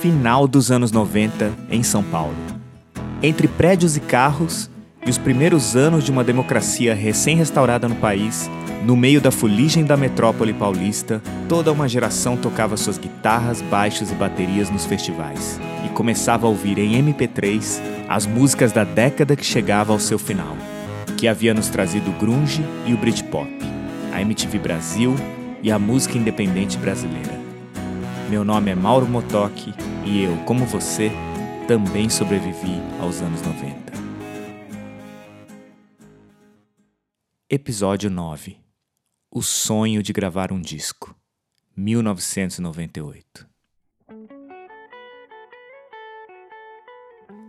Final dos anos 90 em São Paulo. Entre prédios e carros, e os primeiros anos de uma democracia recém-restaurada no país, no meio da fuligem da metrópole paulista, toda uma geração tocava suas guitarras, baixos e baterias nos festivais e começava a ouvir em MP3 as músicas da década que chegava ao seu final, que havia nos trazido grunge e o Britpop, a MTV Brasil e a música independente brasileira. Meu nome é Mauro Motoki e eu, como você, também sobrevivi aos anos 90. Episódio 9 O sonho de gravar um disco 1998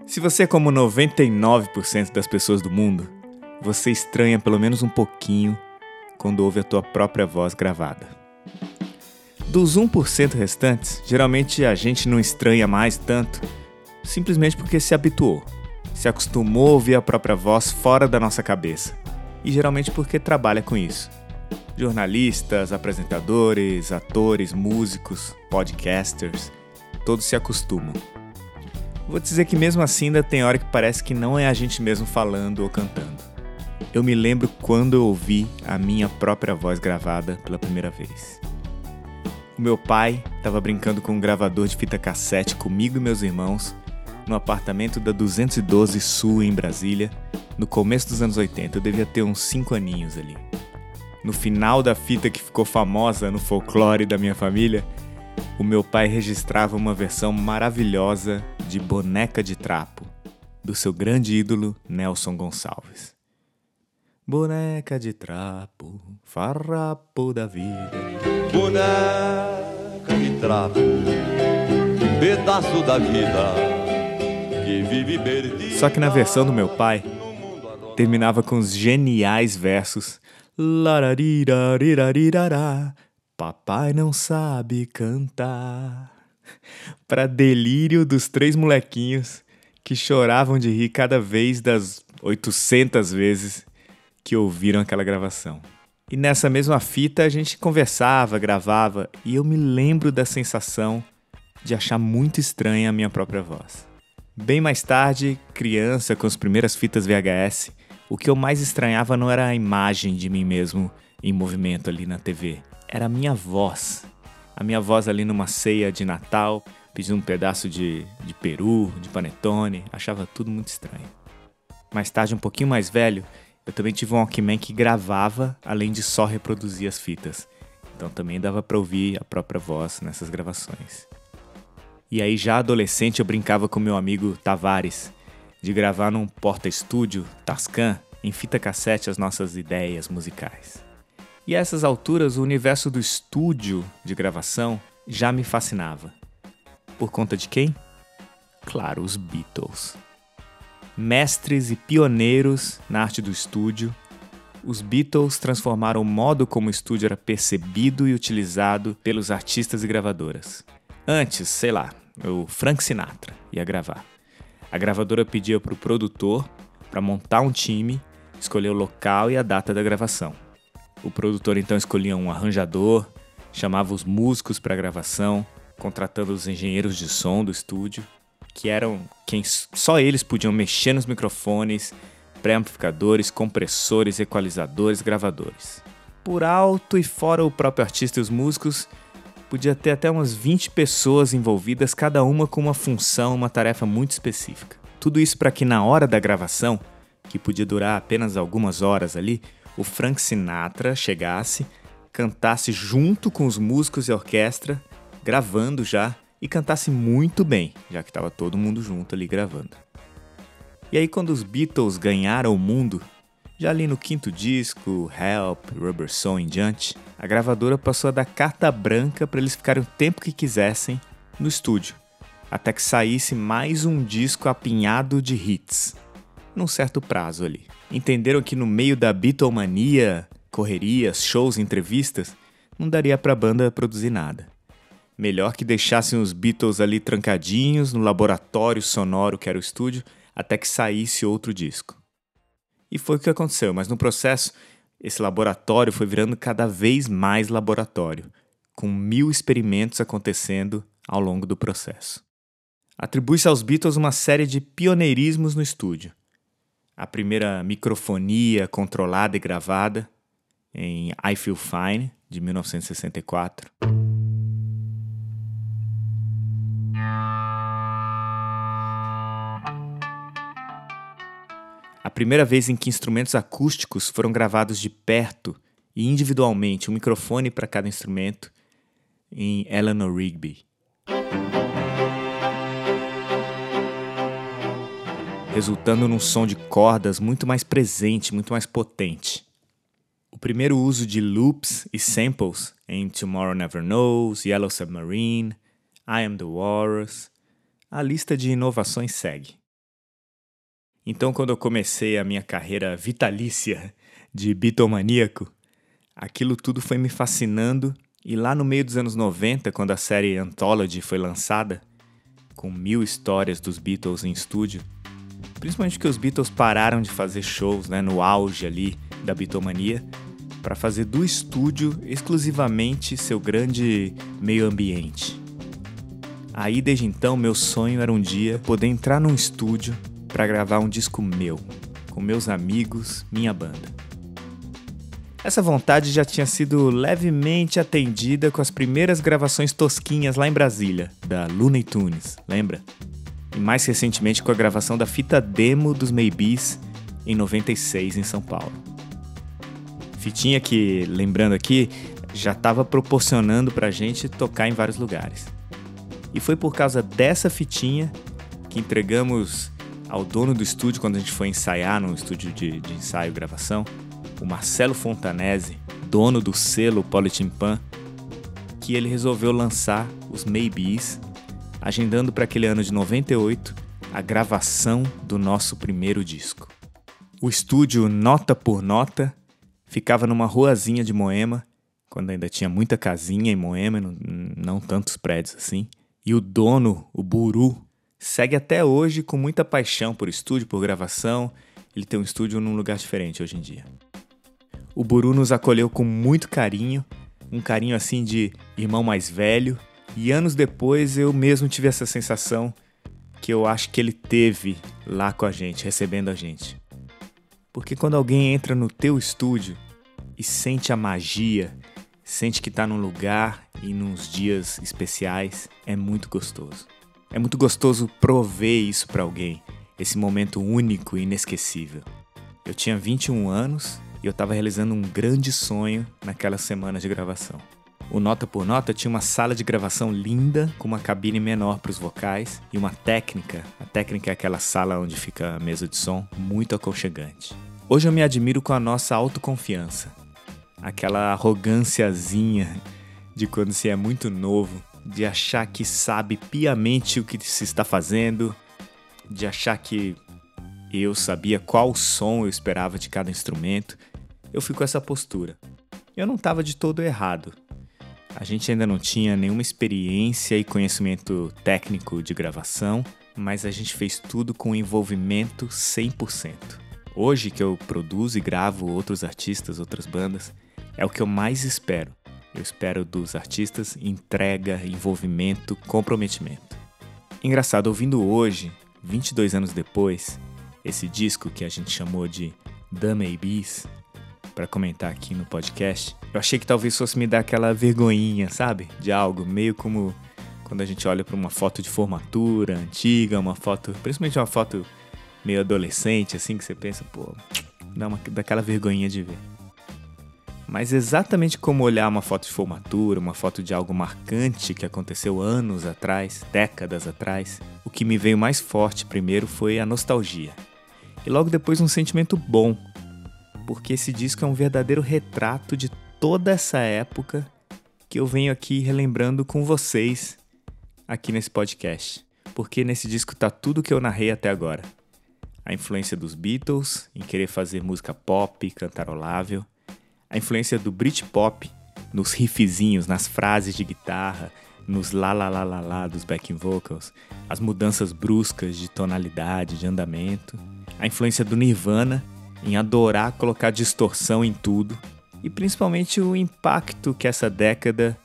Se você é como 99% das pessoas do mundo, você estranha pelo menos um pouquinho quando ouve a tua própria voz gravada. Dos 1% restantes, geralmente a gente não estranha mais tanto, simplesmente porque se habituou, se acostumou a ouvir a própria voz fora da nossa cabeça e geralmente porque trabalha com isso. Jornalistas, apresentadores, atores, músicos, podcasters, todos se acostumam. Vou dizer que mesmo assim ainda tem hora que parece que não é a gente mesmo falando ou cantando. Eu me lembro quando eu ouvi a minha própria voz gravada pela primeira vez. O meu pai estava brincando com um gravador de fita cassete comigo e meus irmãos no apartamento da 212 Sul em Brasília no começo dos anos 80. Eu devia ter uns 5 aninhos ali. No final da fita que ficou famosa no folclore da minha família, o meu pai registrava uma versão maravilhosa de Boneca de Trapo, do seu grande ídolo Nelson Gonçalves. Boneca de trapo, farrapo da vida. Boneca de trapo, pedaço da vida que vive perdido. Só que na versão do meu pai, terminava com os geniais versos Papai não sabe cantar. Para delírio dos três molequinhos que choravam de rir cada vez das 800 vezes que ouviram aquela gravação. E nessa mesma fita a gente conversava, gravava, e eu me lembro da sensação de achar muito estranha a minha própria voz. Bem mais tarde, criança com as primeiras fitas VHS, o que eu mais estranhava não era a imagem de mim mesmo em movimento ali na TV, era a minha voz. A minha voz ali numa ceia de Natal, pedindo um pedaço de, de peru, de panetone, achava tudo muito estranho. Mais tarde, um pouquinho mais velho, eu também tive um Walkman que gravava, além de só reproduzir as fitas. Então também dava para ouvir a própria voz nessas gravações. E aí, já adolescente, eu brincava com meu amigo Tavares, de gravar num porta-estúdio Tascam em fita cassete as nossas ideias musicais. E a essas alturas, o universo do estúdio de gravação já me fascinava. Por conta de quem? Claro, os Beatles. Mestres e pioneiros na arte do estúdio, os Beatles transformaram o modo como o estúdio era percebido e utilizado pelos artistas e gravadoras. Antes, sei lá, o Frank Sinatra ia gravar. A gravadora pedia para o produtor para montar um time, escolher o local e a data da gravação. O produtor então escolhia um arranjador, chamava os músicos para a gravação, contratando os engenheiros de som do estúdio, que eram quem só eles podiam mexer nos microfones, pré-amplificadores, compressores, equalizadores, gravadores. Por alto e fora o próprio artista e os músicos, podia ter até umas 20 pessoas envolvidas, cada uma com uma função, uma tarefa muito específica. Tudo isso para que na hora da gravação, que podia durar apenas algumas horas ali, o Frank Sinatra chegasse, cantasse junto com os músicos e a orquestra, gravando já, e cantasse muito bem, já que estava todo mundo junto ali gravando. E aí, quando os Beatles ganharam o mundo, já ali no quinto disco, Help, Rubber Soul em diante, a gravadora passou a dar carta branca para eles ficarem o tempo que quisessem no estúdio, até que saísse mais um disco apinhado de hits, num certo prazo ali. Entenderam que no meio da Beatlemania, correrias, shows, entrevistas, não daria para a banda produzir nada. Melhor que deixassem os Beatles ali trancadinhos no laboratório sonoro que era o estúdio, até que saísse outro disco. E foi o que aconteceu, mas no processo, esse laboratório foi virando cada vez mais laboratório, com mil experimentos acontecendo ao longo do processo. Atribui-se aos Beatles uma série de pioneirismos no estúdio. A primeira microfonia controlada e gravada, em I Feel Fine, de 1964. Primeira vez em que instrumentos acústicos foram gravados de perto e individualmente, um microfone para cada instrumento, em Eleanor Rigby. Resultando num som de cordas muito mais presente, muito mais potente. O primeiro uso de loops e samples em Tomorrow Never Knows, Yellow Submarine, I Am the Walrus. A lista de inovações segue. Então, quando eu comecei a minha carreira vitalícia de bitomaníaco, aquilo tudo foi me fascinando e lá no meio dos anos 90, quando a série Anthology foi lançada, com mil histórias dos Beatles em estúdio, principalmente que os Beatles pararam de fazer shows né, no auge ali da bitomania, para fazer do estúdio exclusivamente seu grande meio ambiente. Aí desde então meu sonho era um dia poder entrar num estúdio para gravar um disco meu, com meus amigos, minha banda. Essa vontade já tinha sido levemente atendida com as primeiras gravações tosquinhas lá em Brasília, da Looney Tunes, lembra? E mais recentemente com a gravação da fita demo dos Maybes em 96 em São Paulo. Fitinha que, lembrando aqui, já estava proporcionando pra gente tocar em vários lugares. E foi por causa dessa fitinha que entregamos ao dono do estúdio quando a gente foi ensaiar no estúdio de, de ensaio e gravação o Marcelo Fontanese, dono do selo Politimpan, que ele resolveu lançar os Maybes, agendando para aquele ano de 98 a gravação do nosso primeiro disco. O estúdio Nota por Nota ficava numa ruazinha de Moema, quando ainda tinha muita casinha em Moema, não, não tantos prédios assim. E o dono, o Buru, segue até hoje com muita paixão por estúdio, por gravação. Ele tem um estúdio num lugar diferente hoje em dia. O Buru nos acolheu com muito carinho, um carinho assim de irmão mais velho, e anos depois eu mesmo tive essa sensação que eu acho que ele teve lá com a gente, recebendo a gente. Porque quando alguém entra no teu estúdio e sente a magia, sente que está num lugar e nos dias especiais, é muito gostoso. É muito gostoso prover isso para alguém, esse momento único e inesquecível. Eu tinha 21 anos e eu estava realizando um grande sonho naquela semana de gravação. O Nota por Nota tinha uma sala de gravação linda, com uma cabine menor para os vocais e uma técnica. A técnica é aquela sala onde fica a mesa de som, muito aconchegante. Hoje eu me admiro com a nossa autoconfiança, aquela arrogânciazinha de quando se é muito novo, de achar que sabe piamente o que se está fazendo, de achar que eu sabia qual som eu esperava de cada instrumento eu fui com essa postura. Eu não estava de todo errado. A gente ainda não tinha nenhuma experiência e conhecimento técnico de gravação, mas a gente fez tudo com envolvimento 100%. Hoje que eu produzo e gravo outros artistas, outras bandas, é o que eu mais espero. Eu espero dos artistas entrega, envolvimento, comprometimento. Engraçado, ouvindo hoje, 22 anos depois, esse disco que a gente chamou de The Maybes, para comentar aqui no podcast, eu achei que talvez fosse me dar aquela vergonhinha, sabe? De algo, meio como quando a gente olha para uma foto de formatura antiga, uma foto, principalmente uma foto meio adolescente, assim, que você pensa, pô, dá uma, daquela vergonhinha de ver. Mas exatamente como olhar uma foto de formatura, uma foto de algo marcante que aconteceu anos atrás, décadas atrás, o que me veio mais forte primeiro foi a nostalgia. E logo depois um sentimento bom porque esse disco é um verdadeiro retrato de toda essa época que eu venho aqui relembrando com vocês aqui nesse podcast. Porque nesse disco tá tudo que eu narrei até agora. A influência dos Beatles em querer fazer música pop, cantarolável, a influência do Britpop nos riffzinhos, nas frases de guitarra, nos lá lá lá lá lá dos backing vocals, as mudanças bruscas de tonalidade, de andamento, a influência do Nirvana em adorar colocar distorção em tudo. E principalmente o impacto que essa década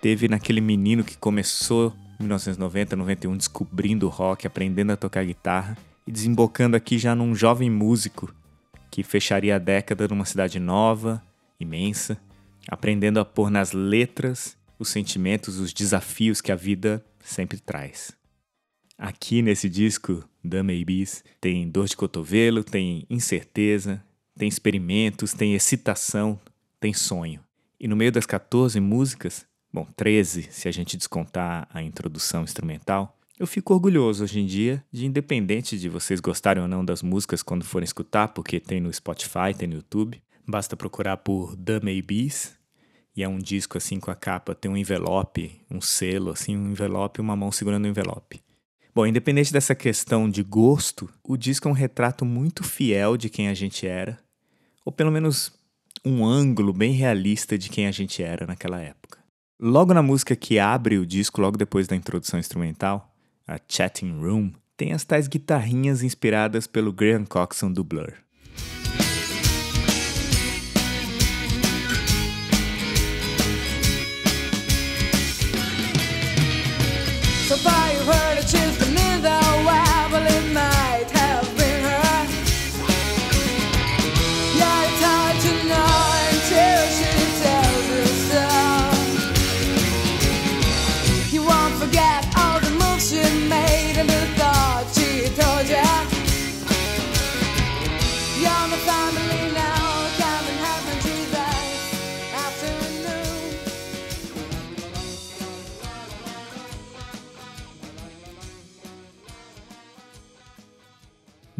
teve naquele menino que começou em 1990, 91 descobrindo o rock, aprendendo a tocar guitarra e desembocando aqui já num jovem músico que fecharia a década numa cidade nova, imensa, aprendendo a pôr nas letras os sentimentos, os desafios que a vida sempre traz. Aqui nesse disco, The Maybes, tem dor de cotovelo, tem incerteza, tem experimentos, tem excitação, tem sonho. E no meio das 14 músicas, bom, 13 se a gente descontar a introdução instrumental, eu fico orgulhoso hoje em dia de, independente de vocês gostarem ou não das músicas quando forem escutar, porque tem no Spotify, tem no YouTube, basta procurar por The Maybes, e é um disco assim com a capa, tem um envelope, um selo, assim, um envelope e uma mão segurando o envelope. Bom, independente dessa questão de gosto, o disco é um retrato muito fiel de quem a gente era, ou pelo menos um ângulo bem realista de quem a gente era naquela época. Logo na música que abre o disco, logo depois da introdução instrumental, a Chatting Room, tem as tais guitarrinhas inspiradas pelo Graham Coxon do Blur.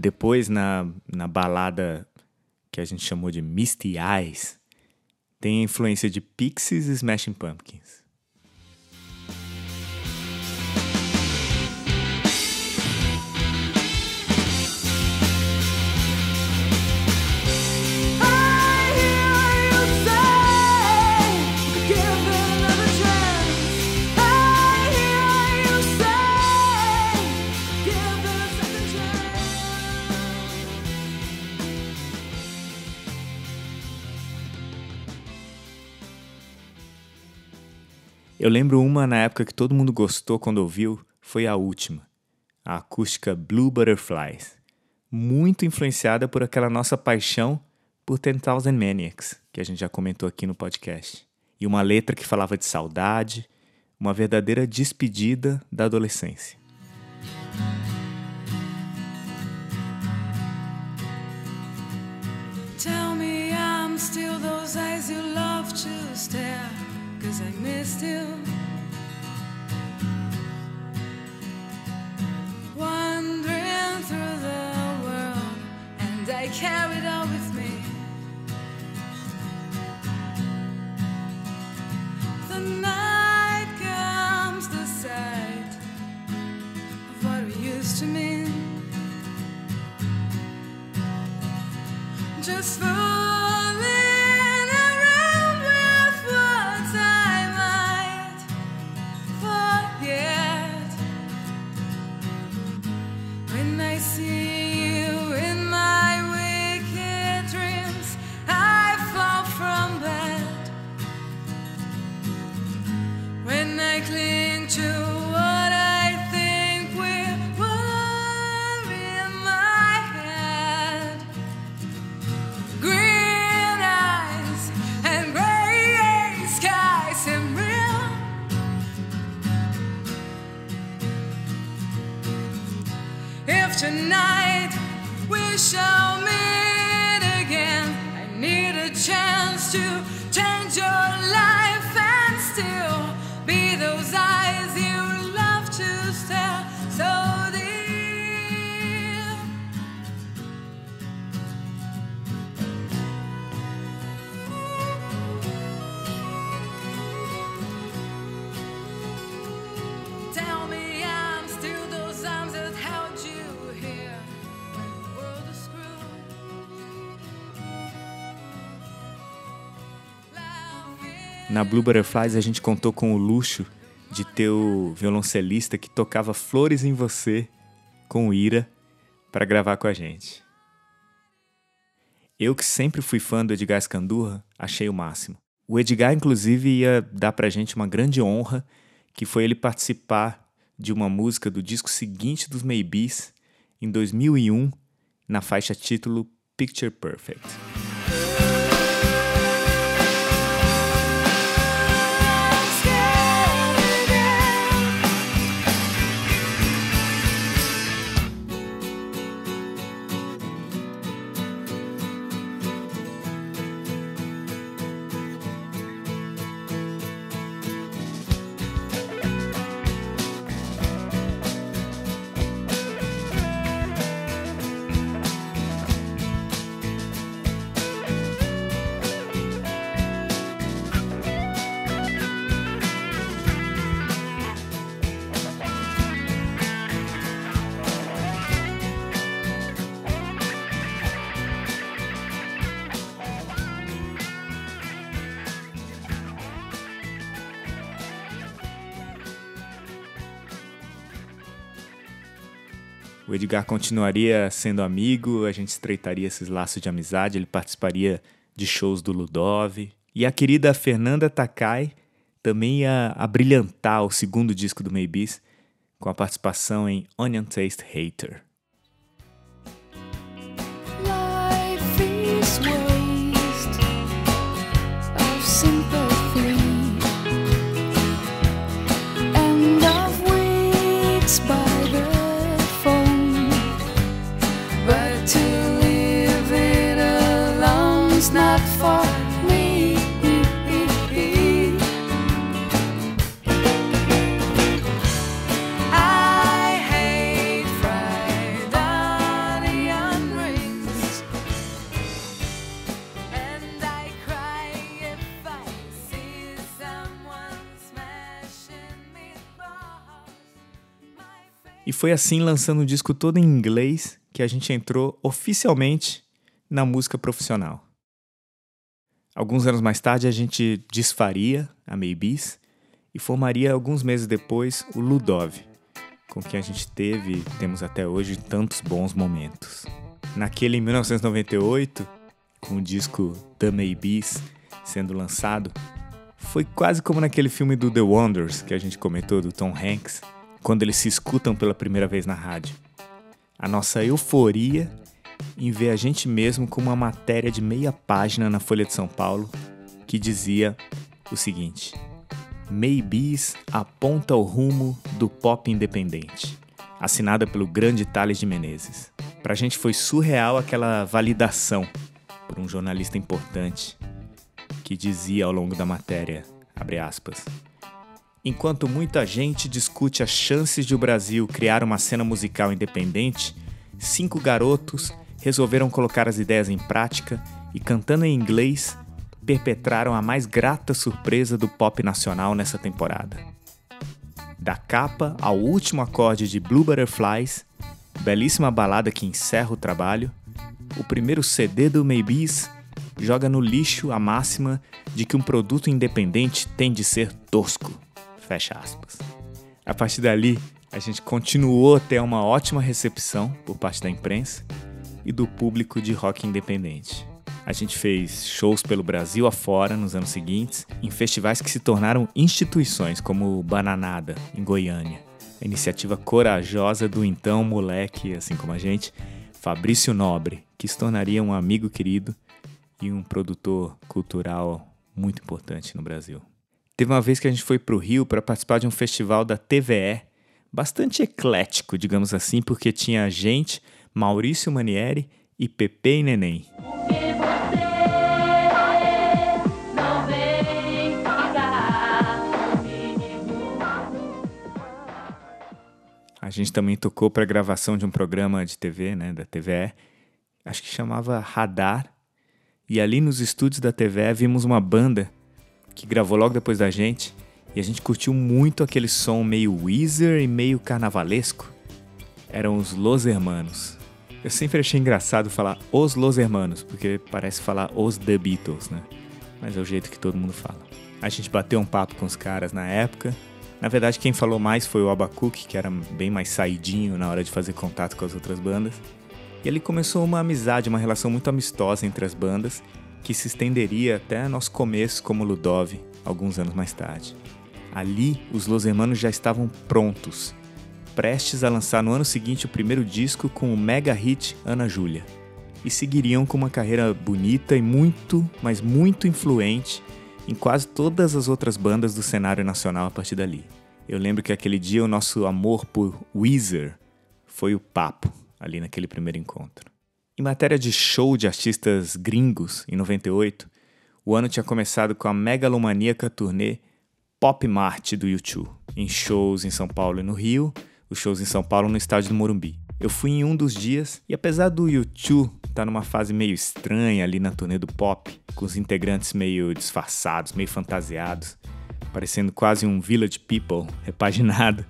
Depois, na, na balada que a gente chamou de Misty Eyes, tem a influência de Pixies e Smashing Pumpkins. Eu lembro uma na época que todo mundo gostou quando ouviu, foi a última, a acústica Blue Butterflies, muito influenciada por aquela nossa paixão por Ten Thousand Maniacs, que a gente já comentou aqui no podcast, e uma letra que falava de saudade, uma verdadeira despedida da adolescência. I. Wandering through the world, and I carried on with me. The night comes the sight of what we used to mean. Just for Na Blue Butterflies a gente contou com o luxo de ter o violoncelista que tocava Flores em Você com Ira para gravar com a gente. Eu que sempre fui fã do Edgar Scandurra, achei o máximo. O Edgar, inclusive, ia dar pra gente uma grande honra, que foi ele participar de uma música do disco seguinte dos Maybes, em 2001, na faixa título Picture Perfect. O Edgar continuaria sendo amigo, a gente estreitaria esses laços de amizade, ele participaria de shows do Ludov. E a querida Fernanda Takai também ia abrilhantar o segundo disco do Maybes com a participação em Onion Taste Hater. Foi assim, lançando o disco todo em inglês, que a gente entrou oficialmente na música profissional. Alguns anos mais tarde, a gente desfaria a Maybes e formaria alguns meses depois o Ludov, com quem a gente teve, temos até hoje, tantos bons momentos. Naquele em 1998, com o disco The Maybes sendo lançado, foi quase como naquele filme do The Wonders que a gente comentou, do Tom Hanks, quando eles se escutam pela primeira vez na rádio. A nossa euforia em ver a gente mesmo com uma matéria de meia página na Folha de São Paulo que dizia o seguinte: Maybes aponta o rumo do pop independente, assinada pelo grande Thales de Menezes. Pra gente foi surreal aquela validação por um jornalista importante que dizia ao longo da matéria, abre aspas, Enquanto muita gente discute as chances de o Brasil criar uma cena musical independente, cinco garotos resolveram colocar as ideias em prática e, cantando em inglês, perpetraram a mais grata surpresa do pop nacional nessa temporada. Da capa ao último acorde de Blue Butterflies, belíssima balada que encerra o trabalho, o primeiro CD do Maybes joga no lixo a máxima de que um produto independente tem de ser tosco. Fecha aspas. A partir dali, a gente continuou a ter uma ótima recepção por parte da imprensa e do público de rock independente. A gente fez shows pelo Brasil afora nos anos seguintes, em festivais que se tornaram instituições, como o Bananada, em Goiânia. A iniciativa corajosa do então moleque, assim como a gente, Fabrício Nobre, que se tornaria um amigo querido e um produtor cultural muito importante no Brasil. Teve uma vez que a gente foi para o Rio para participar de um festival da TVE, bastante eclético, digamos assim, porque tinha gente, Maurício Manieri e Pepe e Neném. A gente também tocou para a gravação de um programa de TV, né, da TVE, acho que chamava Radar. E ali nos estúdios da TVE vimos uma banda que gravou logo depois da gente, e a gente curtiu muito aquele som meio Weezer e meio carnavalesco. Eram os Los Hermanos. Eu sempre achei engraçado falar os Los Hermanos, porque parece falar os The Beatles, né? Mas é o jeito que todo mundo fala. A gente bateu um papo com os caras na época. Na verdade, quem falou mais foi o Abacuque, que era bem mais saidinho na hora de fazer contato com as outras bandas. E ali começou uma amizade, uma relação muito amistosa entre as bandas, que se estenderia até nosso começo como Ludov, alguns anos mais tarde. Ali, os Los Hermanos já estavam prontos, prestes a lançar no ano seguinte o primeiro disco com o mega hit Ana Júlia, e seguiriam com uma carreira bonita e muito, mas muito influente em quase todas as outras bandas do cenário nacional a partir dali. Eu lembro que aquele dia o nosso amor por Weezer foi o papo ali naquele primeiro encontro. Em matéria de show de artistas gringos, em 98, o ano tinha começado com a megalomaníaca turnê Pop Mart do YouTube, em shows em São Paulo e no Rio, os shows em São Paulo no estádio do Morumbi. Eu fui em um dos dias e apesar do YouTube estar tá numa fase meio estranha ali na turnê do pop, com os integrantes meio disfarçados, meio fantasiados, parecendo quase um Village People repaginado,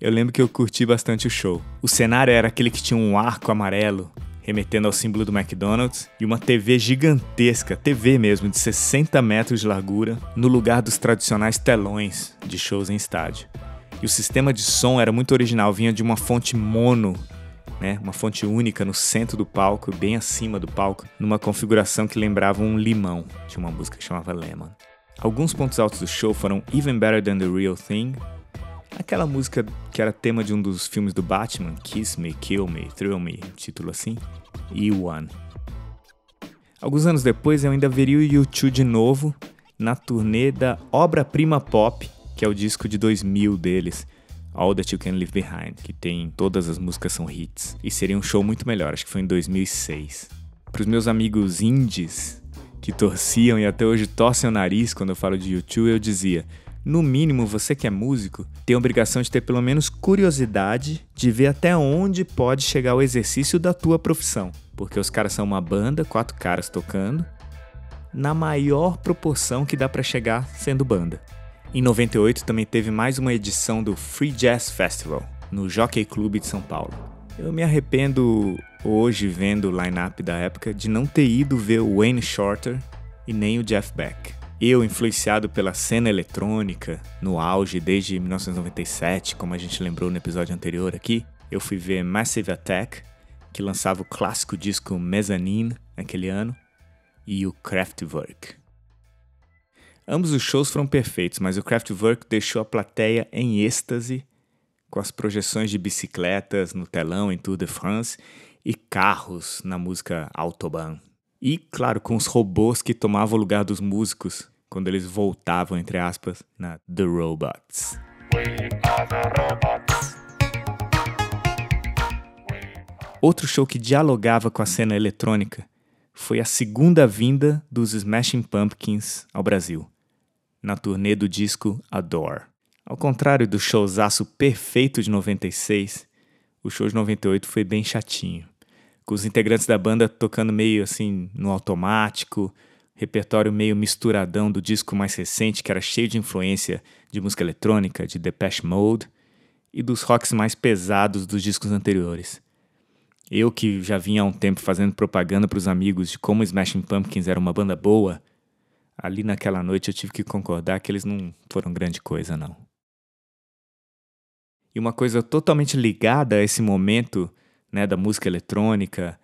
eu lembro que eu curti bastante o show. O cenário era aquele que tinha um arco amarelo remetendo ao símbolo do McDonald's, e uma TV gigantesca, TV mesmo, de 60 metros de largura, no lugar dos tradicionais telões de shows em estádio. E o sistema de som era muito original, vinha de uma fonte mono né, uma fonte única no centro do palco, bem acima do palco, numa configuração que lembrava um limão. Tinha uma música que chamava Lemon. Alguns pontos altos do show foram Even Better Than the Real Thing, aquela música que era tema de um dos filmes do Batman, Kiss Me, Kill Me, Thrill Me, título assim, e One. Alguns anos depois eu ainda veria o YouTube de novo na turnê da obra-prima pop, que é o disco de 2000 deles, All That You Can Leave Behind, que tem todas as músicas são hits. E seria um show muito melhor, acho que foi em 2006. Para os meus amigos indies que torciam e até hoje torcem o nariz quando eu falo de YouTube, eu dizia: no mínimo, você que é músico tem a obrigação de ter pelo menos curiosidade de ver até onde pode chegar o exercício da tua profissão. Porque os caras são uma banda, quatro caras tocando, na maior proporção que dá para chegar sendo banda. Em 98 também teve mais uma edição do Free Jazz Festival, no Jockey Club de São Paulo. Eu me arrependo hoje, vendo o line-up da época, de não ter ido ver o Wayne Shorter e nem o Jeff Beck. Eu, influenciado pela cena eletrônica, no auge desde 1997, como a gente lembrou no episódio anterior aqui, eu fui ver Massive Attack, que lançava o clássico disco Mezzanine naquele ano, e o Kraftwerk. Ambos os shows foram perfeitos, mas o Kraftwerk deixou a plateia em êxtase com as projeções de bicicletas no telão em Tour de France e carros na música Autobahn. E, claro, com os robôs que tomavam o lugar dos músicos quando eles voltavam, entre aspas, na The Robots. Outro show que dialogava com a cena eletrônica foi a segunda vinda dos Smashing Pumpkins ao Brasil na turnê do disco Adore. Ao contrário do showzaço perfeito de 96, o show de 98 foi bem chatinho, com os integrantes da banda tocando meio assim no automático, repertório meio misturadão do disco mais recente que era cheio de influência de música eletrônica, de Depeche Mode e dos rocks mais pesados dos discos anteriores. Eu que já vinha há um tempo fazendo propaganda para os amigos de como Smashing Pumpkins era uma banda boa, ali naquela noite eu tive que concordar que eles não foram grande coisa, não. E uma coisa totalmente ligada a esse momento né, da música eletrônica,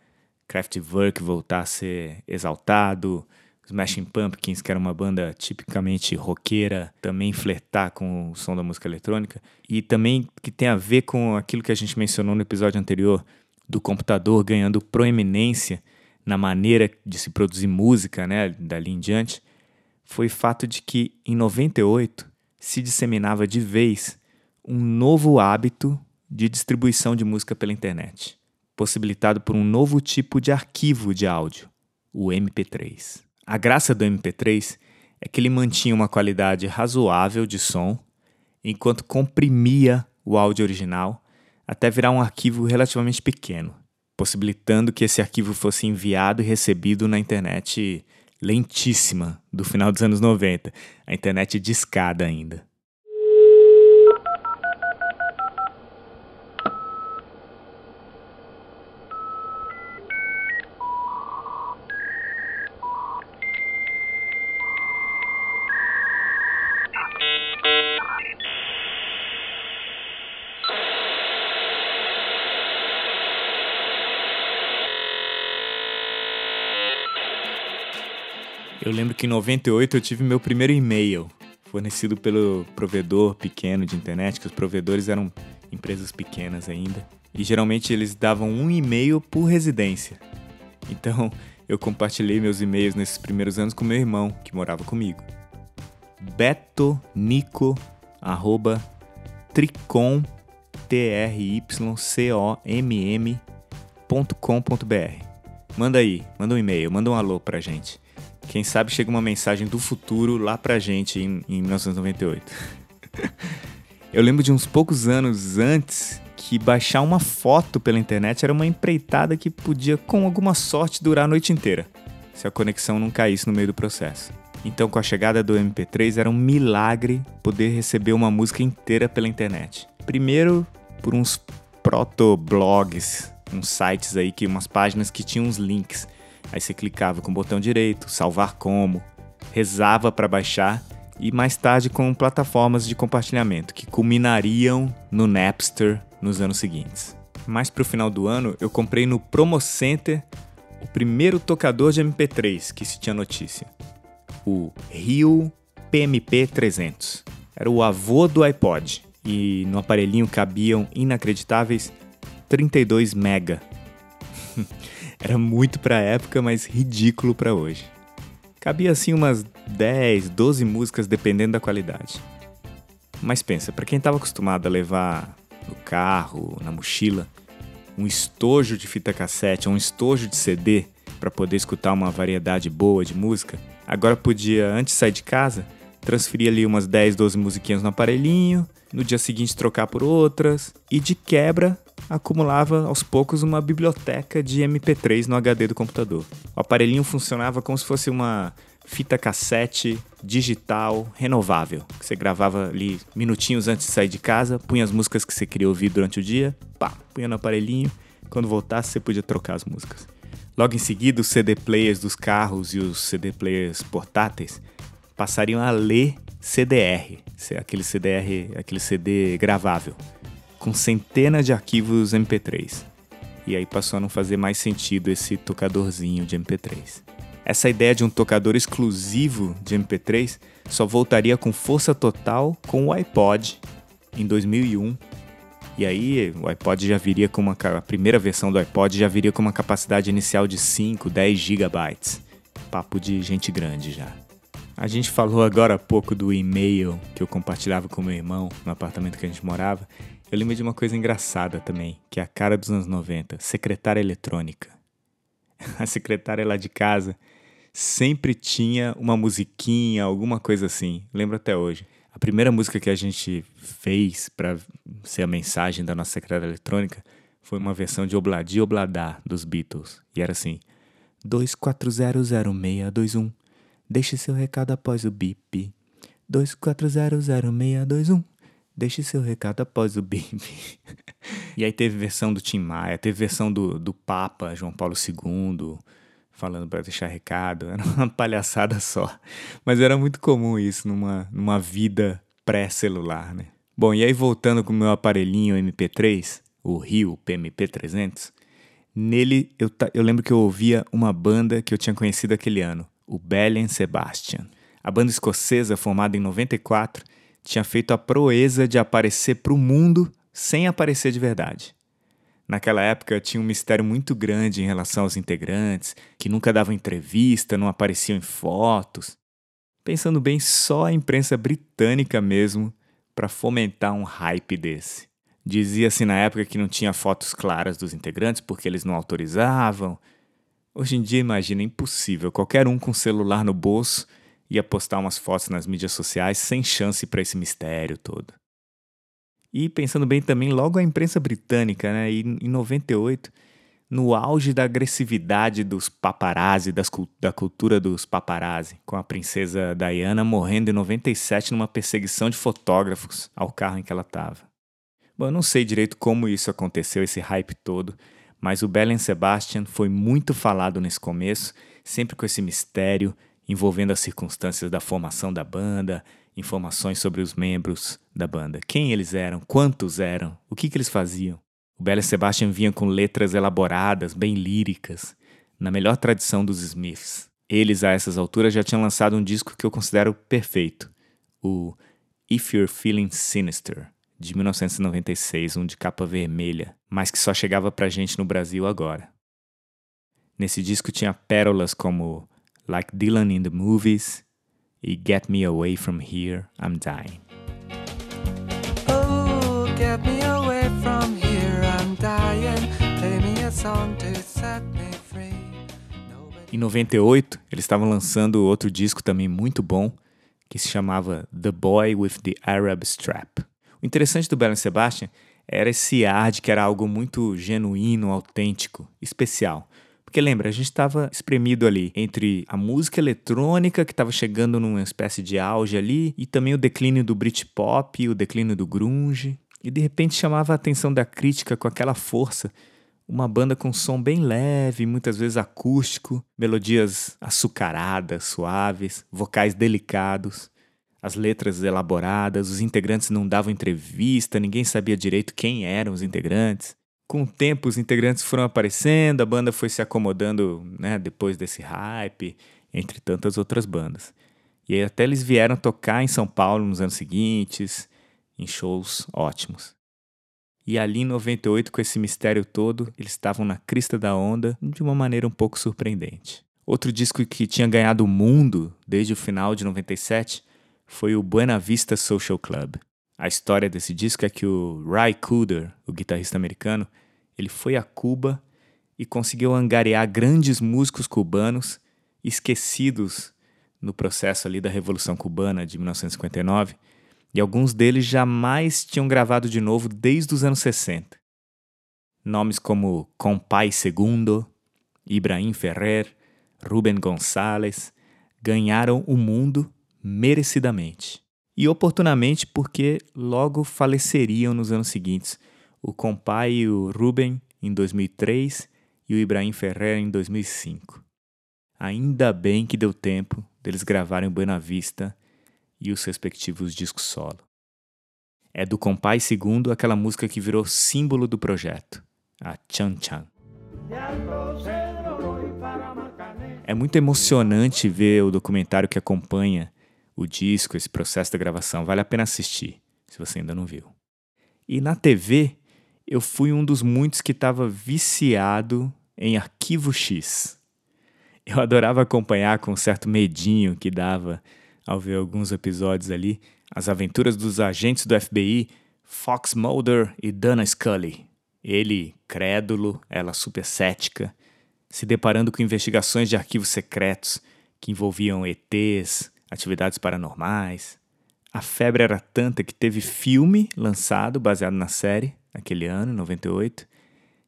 Kraftwerk voltar a ser exaltado, Smashing Pumpkins, que era uma banda tipicamente roqueira, também flertar com o som da música eletrônica, e também que tem a ver com aquilo que a gente mencionou no episódio anterior, do computador ganhando proeminência na maneira de se produzir música, né, dali em diante foi o fato de que, em 98, se disseminava de vez um novo hábito de distribuição de música pela internet, possibilitado por um novo tipo de arquivo de áudio, o MP3. A graça do MP3 é que ele mantinha uma qualidade razoável de som, enquanto comprimia o áudio original até virar um arquivo relativamente pequeno, possibilitando que esse arquivo fosse enviado e recebido na internet lentíssima do final dos anos 90, a internet discada ainda. Eu lembro que em 98 eu tive meu primeiro e-mail, fornecido pelo provedor pequeno de internet, que os provedores eram empresas pequenas ainda. E geralmente eles davam um e-mail por residência. Então eu compartilhei meus e-mails nesses primeiros anos com meu irmão, que morava comigo. betonico, arroba, tricom, T-R-Y-C-O-M-M.com.br. Manda aí, manda um e-mail, manda um alô pra gente. Quem sabe chega uma mensagem do futuro lá pra gente em, em 1998. Eu lembro de uns poucos anos antes que baixar uma foto pela internet era uma empreitada que podia, com alguma sorte, durar a noite inteira, se a conexão não caísse no meio do processo. Então, com a chegada do MP3, era um milagre poder receber uma música inteira pela internet. Primeiro, por uns proto-blogs, uns sites aí, que umas páginas que tinham uns links. Aí você clicava com o botão direito, salvar como, rezava para baixar e mais tarde com plataformas de compartilhamento que culminariam no Napster nos anos seguintes. Mais pro final do ano, eu comprei no Promo Center o primeiro tocador de MP3 que se tinha notícia, o Rio PMP 300. Era o avô do iPod e no aparelhinho cabiam inacreditáveis 32 mega. Era muito pra época, mas ridículo para hoje. Cabia assim umas 10, 12 músicas dependendo da qualidade. Mas pensa, para quem estava acostumado a levar no carro, na mochila, um estojo de fita cassete ou um estojo de CD para poder escutar uma variedade boa de música, agora podia, antes de sair de casa, transferir ali umas 10, 12 musiquinhas no aparelhinho, no dia seguinte trocar por outras e de quebra acumulava aos poucos uma biblioteca de MP3 no HD do computador. O aparelhinho funcionava como se fosse uma fita cassete digital renovável, que você gravava ali minutinhos antes de sair de casa, punha as músicas que você queria ouvir durante o dia, pá, punha no aparelhinho, quando voltasse você podia trocar as músicas. Logo em seguida, os CD players dos carros e os CD players portáteis passariam a ler CDR, aquele CDR, aquele CD gravável, com centenas de arquivos MP3. E aí passou a não fazer mais sentido esse tocadorzinho de MP3. Essa ideia de um tocador exclusivo de MP3 só voltaria com força total com o iPod em 2001. E aí o iPod já viria com uma a primeira versão do iPod já viria com uma capacidade inicial de 5, 10 gigabytes. Papo de gente grande já. A gente falou agora há pouco do e-mail que eu compartilhava com meu irmão no apartamento que a gente morava. Eu lembro de uma coisa engraçada também, que é a cara dos anos 90, secretária eletrônica. A secretária lá de casa sempre tinha uma musiquinha, alguma coisa assim. Lembro até hoje. A primeira música que a gente fez para ser a mensagem da nossa secretária eletrônica foi uma versão de Obladi Obladá dos Beatles. E era assim: 24000621. Deixe seu recado após o bip. 24000621. Deixe seu recado após o bip. e aí teve versão do Tim Maia, teve versão do, do Papa João Paulo II falando para deixar recado, era uma palhaçada só. Mas era muito comum isso numa, numa vida pré-celular, né? Bom, e aí voltando com o meu aparelhinho MP3, o Rio PMP 300, nele eu, eu lembro que eu ouvia uma banda que eu tinha conhecido aquele ano, o Belen Sebastian. A banda escocesa, formada em 94, tinha feito a proeza de aparecer para o mundo sem aparecer de verdade. Naquela época tinha um mistério muito grande em relação aos integrantes, que nunca davam entrevista, não apareciam em fotos. Pensando bem, só a imprensa britânica mesmo para fomentar um hype desse. Dizia-se na época que não tinha fotos claras dos integrantes porque eles não autorizavam. Hoje em dia, imagina, é impossível. Qualquer um com celular no bolso ia postar umas fotos nas mídias sociais sem chance para esse mistério todo. E pensando bem também, logo a imprensa britânica, né? Em 98, no auge da agressividade dos paparazzi, das, da cultura dos paparazzi, com a princesa Diana morrendo em 97 numa perseguição de fotógrafos ao carro em que ela estava. Bom, eu não sei direito como isso aconteceu, esse hype todo, mas o Belen Sebastian foi muito falado nesse começo, sempre com esse mistério envolvendo as circunstâncias da formação da banda, informações sobre os membros da banda. Quem eles eram, quantos eram, o que, que eles faziam. O Bela Sebastian vinha com letras elaboradas, bem líricas, na melhor tradição dos Smiths. Eles, a essas alturas, já tinham lançado um disco que eu considero perfeito, o If You're Feeling Sinister, de 1996, um de capa vermelha, mas que só chegava pra gente no Brasil agora. Nesse disco tinha pérolas como Like Dylan in the Movies e Get Me Away From Here, I'm Dying. Oh, get me away from here, I'm dying. Play me a song to set me free. Em 98, eles estavam lançando outro disco também muito bom, que se chamava The Boy with the Arab Strap. O interessante do Belen Sebastian era esse ar de que era algo muito genuíno, autêntico, especial. Porque lembra, a gente estava espremido ali entre a música eletrônica que estava chegando numa espécie de auge ali e também o declínio do Britpop, o declínio do grunge. E de repente chamava a atenção da crítica com aquela força. Uma banda com som bem leve, muitas vezes acústico, melodias açucaradas, suaves, vocais delicados, as letras elaboradas, os integrantes não davam entrevista, ninguém sabia direito quem eram os integrantes. Com o tempo, os integrantes foram aparecendo, a banda foi se acomodando né, depois desse hype, entre tantas outras bandas. E aí até eles vieram tocar em São Paulo nos anos seguintes, em shows ótimos. E ali em 98, com esse mistério todo, eles estavam na crista da onda de uma maneira um pouco surpreendente. Outro disco que tinha ganhado o mundo desde o final de 97 foi o Buena Vista Social Club. A história desse disco é que o Ry Cooder, o guitarrista americano, ele foi a Cuba e conseguiu angariar grandes músicos cubanos esquecidos no processo ali da Revolução Cubana de 1959, e alguns deles jamais tinham gravado de novo desde os anos 60. Nomes como Compay Segundo, Ibrahim Ferrer, Rubén González ganharam o mundo merecidamente e oportunamente porque logo faleceriam nos anos seguintes, o Compai e o Ruben em 2003 e o Ibrahim Ferrer em 2005. Ainda bem que deu tempo deles gravarem Buena Vista e os respectivos discos solo. É do Compai segundo aquela música que virou símbolo do projeto, a Chan Chan. É muito emocionante ver o documentário que acompanha o disco, esse processo da gravação. Vale a pena assistir, se você ainda não viu. E na TV, eu fui um dos muitos que estava viciado em Arquivo X. Eu adorava acompanhar com um certo medinho que dava ao ver alguns episódios ali as aventuras dos agentes do FBI Fox Mulder e Dana Scully. Ele, crédulo, ela super cética, se deparando com investigações de arquivos secretos que envolviam ETs, atividades paranormais. A febre era tanta que teve filme lançado baseado na série, naquele ano, 98,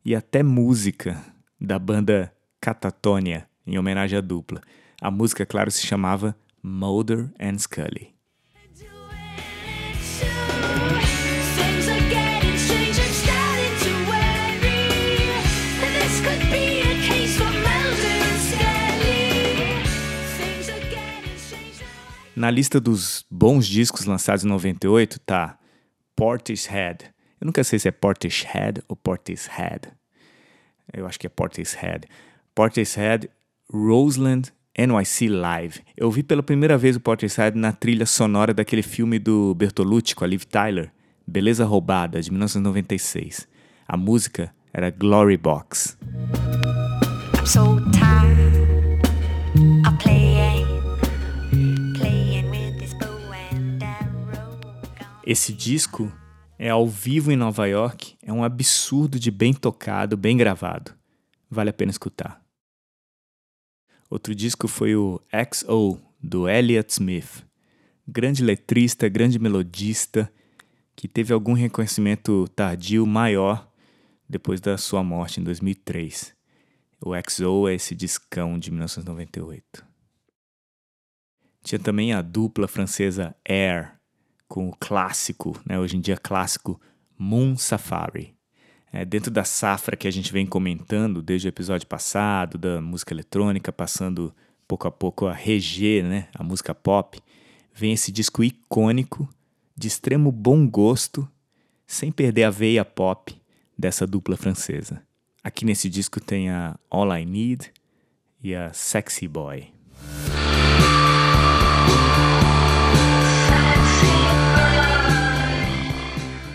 e até música da banda Catatonia, em homenagem à dupla. A música, claro, se chamava Mulder and Scully. Na lista dos bons discos lançados em 98 tá Portishead. Eu nunca sei se é Portishead ou Portishead. Eu acho que é Portishead. Portishead, Roseland, NYC Live. Eu vi pela primeira vez o Portishead na trilha sonora daquele filme do Bertolucci com a Liv Tyler, Beleza Roubada, de 1996. A música era Glory Box. So Esse disco é ao vivo em Nova York, é um absurdo de bem tocado, bem gravado. Vale a pena escutar. Outro disco foi o XO, do Elliott Smith. Grande letrista, grande melodista, que teve algum reconhecimento tardio maior depois da sua morte em 2003. O XO é esse discão de 1998. Tinha também a dupla francesa Air, com o clássico, né, hoje em dia clássico, Moon Safari. É, dentro da safra que a gente vem comentando desde o episódio passado, da música eletrônica, passando pouco a pouco a reger né, a música pop, vem esse disco icônico, de extremo bom gosto, sem perder a veia pop dessa dupla francesa. Aqui nesse disco tem a All I Need e a Sexy Boy.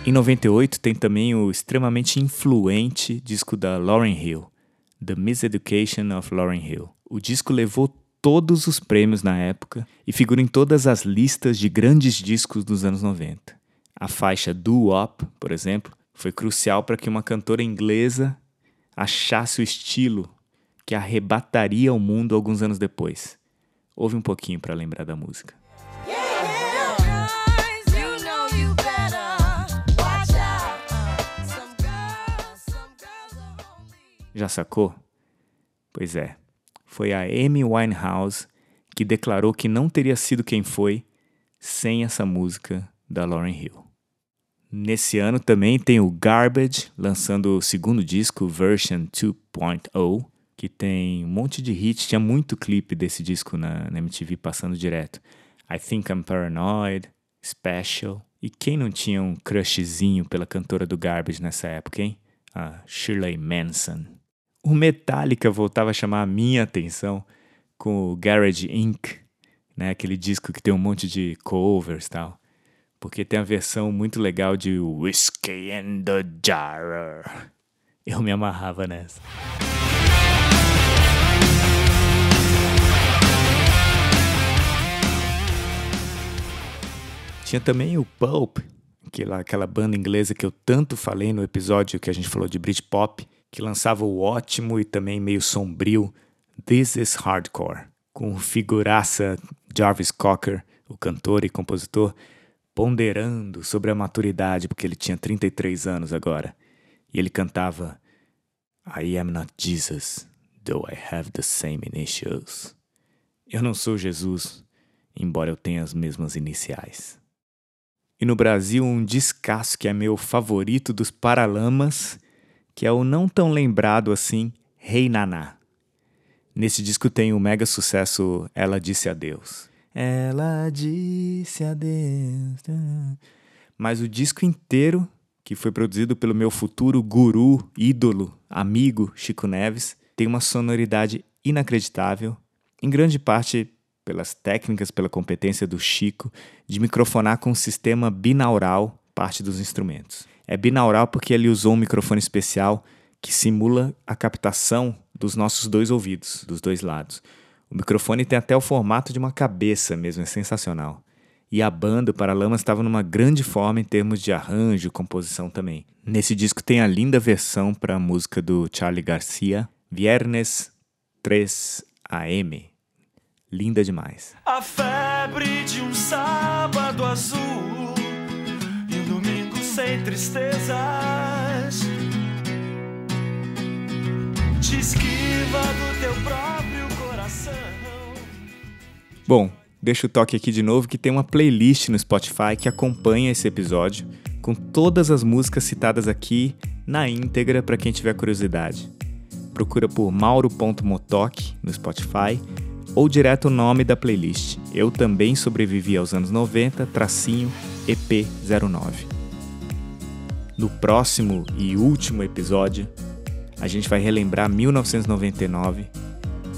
Em 98 tem também o extremamente influente disco da Lauryn Hill, The Miseducation of Lauryn Hill. O disco levou todos os prêmios na época e figura em todas as listas de grandes discos dos anos 90. A faixa Do Wop, por exemplo, foi crucial para que uma cantora inglesa achasse o estilo que arrebataria o mundo alguns anos depois. Ouve um pouquinho para lembrar da música. Já sacou? Pois é, foi a Amy Winehouse que declarou que não teria sido quem foi sem essa música da Lauryn Hill. Nesse ano também tem o Garbage lançando o segundo disco, Version 2.0, que tem um monte de hits, tinha muito clipe desse disco na, na MTV passando direto. I Think I'm Paranoid, Special. E quem não tinha um crushzinho pela cantora do Garbage nessa época, hein? A Shirley Manson. O Metallica voltava a chamar a minha atenção com o Garage Inc., né? Aquele disco que tem um monte de covers e tal. Porque tem a versão muito legal de Whiskey and the Jar. Eu me amarrava nessa. Tinha também o Pulp, aquela, aquela banda inglesa que eu tanto falei no episódio que a gente falou de Britpop, que lançava o ótimo e também meio sombrio This is Hardcore, com figuraça Jarvis Cocker, o cantor e compositor, ponderando sobre a maturidade, porque ele tinha 33 anos agora. E ele cantava I am not Jesus, though I have the same initials. Eu não sou Jesus, embora eu tenha as mesmas iniciais. E no Brasil, um descasso que é meu favorito dos Paralamas, que é o não tão lembrado assim, Rei Naná. Nesse disco tem o mega sucesso Ela Disse Adeus. Ela disse adeus. Mas o disco inteiro, que foi produzido pelo meu futuro guru, ídolo, amigo Chico Neves, tem uma sonoridade inacreditável, em grande parte pelas técnicas, pela competência do Chico de microfonar com um sistema binaural parte dos instrumentos. É binaural porque ele usou um microfone especial que simula a captação dos nossos dois ouvidos, dos dois lados. O microfone tem até o formato de uma cabeça mesmo, é sensacional. E a banda, o Paralamas, estava numa grande forma em termos de arranjo e composição também. Nesse disco tem a linda versão para a música do Charlie Garcia, Viernes 3 AM. Linda demais. A febre de um sábado azul e um domingo sem tristezas. Te esquiva do teu próprio coração. Bom, deixa o toque aqui de novo que tem uma playlist no Spotify que acompanha esse episódio com todas as músicas citadas aqui na íntegra para quem tiver curiosidade. Procura por mauro.motoc no Spotify ou direto o nome da playlist. Eu também sobrevivi aos anos 90, tracinho EP09. No próximo e último episódio, a gente vai relembrar 1999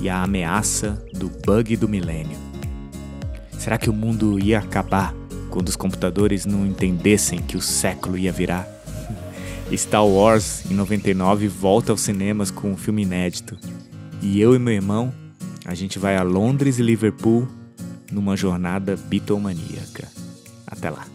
e a ameaça do bug do milênio. Será que o mundo ia acabar quando os computadores não entendessem que o século ia virar? Star Wars, em 99, volta aos cinemas com um filme inédito. E eu e meu irmão, a gente vai a Londres e Liverpool numa jornada bitomaníaca. Até lá.